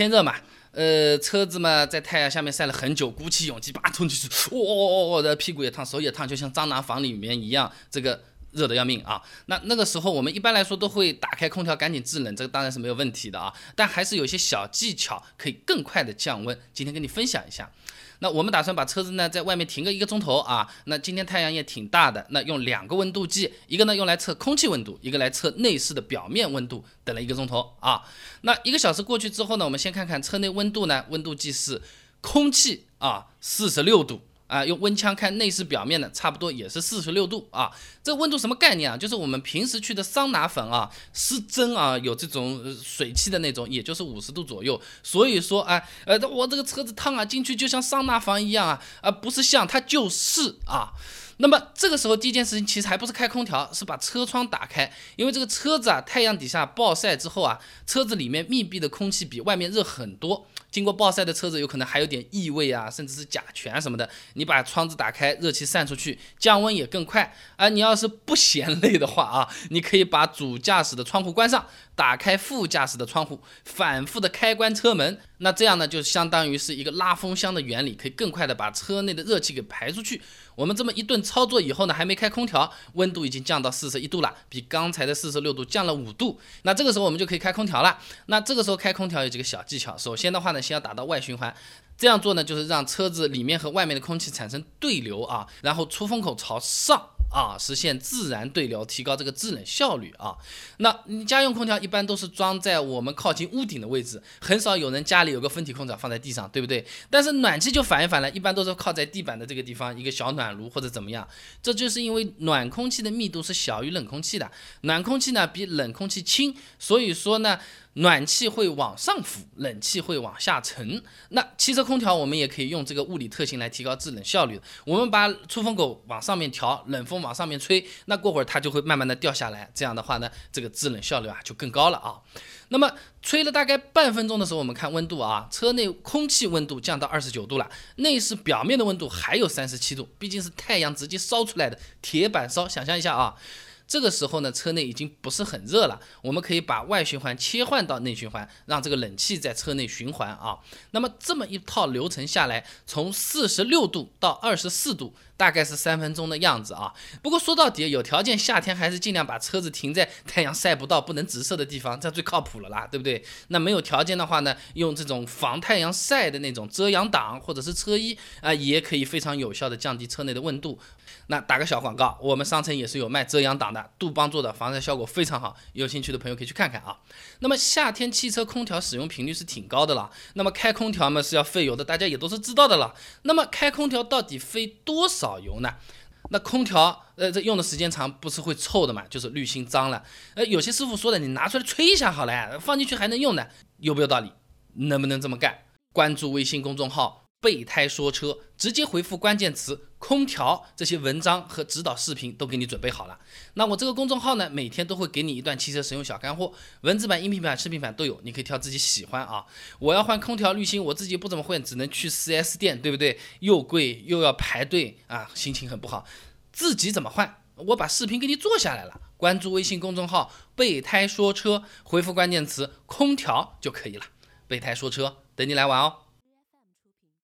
天热嘛，呃，车子嘛在太阳下面晒了很久，鼓起勇气把冲进去，哇哇哇的，屁股也烫，手也烫，就像蟑螂房里面一样，这个热的要命啊。那那个时候我们一般来说都会打开空调赶紧制冷，这个当然是没有问题的啊。但还是有些小技巧可以更快的降温，今天跟你分享一下。那我们打算把车子呢在外面停个一个钟头啊。那今天太阳也挺大的，那用两个温度计，一个呢用来测空气温度，一个来测内饰的表面温度，等了一个钟头啊。那一个小时过去之后呢，我们先看看车内温度呢，温度计是空气啊四十六度。啊，用温枪看内饰表面的，差不多也是四十六度啊。这温度什么概念啊？就是我们平时去的桑拿粉啊，失真啊，有这种水汽的那种，也就是五十度左右。所以说啊，呃，我这个车子烫啊，进去就像桑拿房一样啊，啊，不是像，它就是啊。那么这个时候第一件事情其实还不是开空调，是把车窗打开，因为这个车子啊，太阳底下暴晒之后啊，车子里面密闭的空气比外面热很多。经过暴晒的车子有可能还有点异味啊，甚至是甲醛什么的。你把窗子打开，热气散出去，降温也更快。而，你要是不嫌累的话啊，你可以把主驾驶的窗户关上，打开副驾驶的窗户，反复的开关车门。那这样呢，就相当于是一个拉风箱的原理，可以更快的把车内的热气给排出去。我们这么一顿操作以后呢，还没开空调，温度已经降到四十一度了，比刚才的四十六度降了五度。那这个时候我们就可以开空调了。那这个时候开空调有几个小技巧，首先的话呢，先要打到外循环。这样做呢，就是让车子里面和外面的空气产生对流啊，然后出风口朝上。啊，实现自然对流，提高这个制冷效率啊。那你家用空调一般都是装在我们靠近屋顶的位置，很少有人家里有个分体空调放在地上，对不对？但是暖气就反一反了，一般都是靠在地板的这个地方一个小暖炉或者怎么样。这就是因为暖空气的密度是小于冷空气的，暖空气呢比冷空气轻，所以说呢。暖气会往上浮，冷气会往下沉。那汽车空调我们也可以用这个物理特性来提高制冷效率。我们把出风口往上面调，冷风往上面吹，那过会儿它就会慢慢的掉下来。这样的话呢，这个制冷效率啊就更高了啊。那么吹了大概半分钟的时候，我们看温度啊，车内空气温度降到二十九度了，内饰表面的温度还有三十七度，毕竟是太阳直接烧出来的铁板烧，想象一下啊。这个时候呢，车内已经不是很热了，我们可以把外循环切换到内循环，让这个冷气在车内循环啊。那么这么一套流程下来，从四十六度到二十四度。大概是三分钟的样子啊。不过说到底，有条件夏天还是尽量把车子停在太阳晒不到、不能直射的地方，这最靠谱了啦，对不对？那没有条件的话呢，用这种防太阳晒的那种遮阳挡或者是车衣啊，也可以非常有效的降低车内的温度。那打个小广告，我们商城也是有卖遮阳挡的，杜邦做的，防晒效果非常好。有兴趣的朋友可以去看看啊。那么夏天汽车空调使用频率是挺高的了，那么开空调嘛是要费油的，大家也都是知道的了。那么开空调到底费多少？导油呢？那空调呃，这用的时间长不是会臭的嘛？就是滤芯脏了。呃，有些师傅说的，你拿出来吹一下好了，放进去还能用的，有没有道理？能不能这么干？关注微信公众号。备胎说车，直接回复关键词“空调”，这些文章和指导视频都给你准备好了。那我这个公众号呢，每天都会给你一段汽车使用小干货，文字版、音频版、视频版都有，你可以挑自己喜欢啊。我要换空调滤芯，我自己不怎么会，只能去 4S 店，对不对？又贵又要排队啊，心情很不好。自己怎么换？我把视频给你做下来了。关注微信公众号“备胎说车”，回复关键词“空调”就可以了。备胎说车，等你来玩哦。